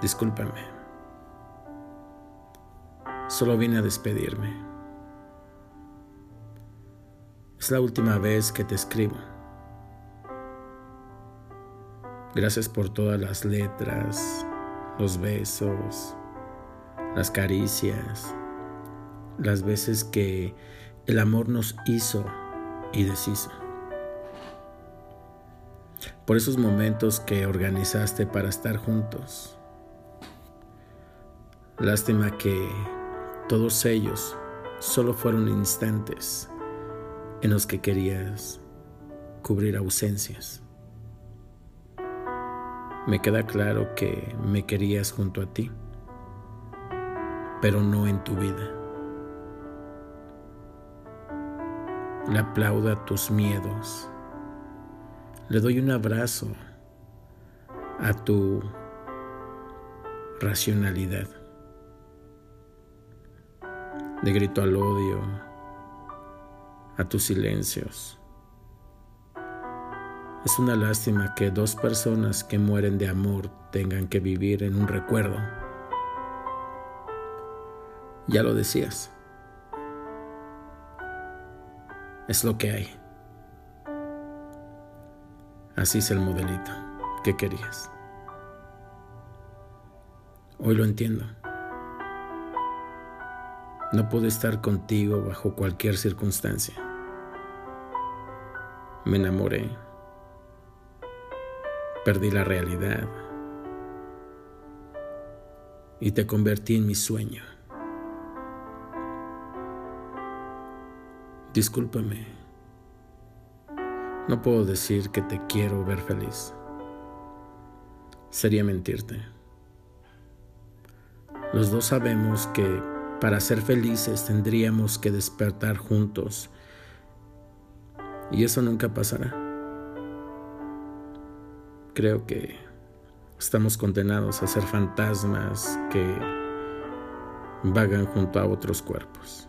Discúlpame. Solo vine a despedirme. Es la última vez que te escribo. Gracias por todas las letras, los besos, las caricias, las veces que el amor nos hizo y deshizo. Por esos momentos que organizaste para estar juntos. Lástima que todos ellos solo fueron instantes en los que querías cubrir ausencias. Me queda claro que me querías junto a ti, pero no en tu vida. Le aplaudo a tus miedos. Le doy un abrazo a tu racionalidad. Le grito al odio, a tus silencios. Es una lástima que dos personas que mueren de amor tengan que vivir en un recuerdo. Ya lo decías. Es lo que hay. Así es el modelito que querías. Hoy lo entiendo. No pude estar contigo bajo cualquier circunstancia. Me enamoré. Perdí la realidad. Y te convertí en mi sueño. Discúlpame. No puedo decir que te quiero ver feliz. Sería mentirte. Los dos sabemos que para ser felices tendríamos que despertar juntos. Y eso nunca pasará. Creo que estamos condenados a ser fantasmas que vagan junto a otros cuerpos.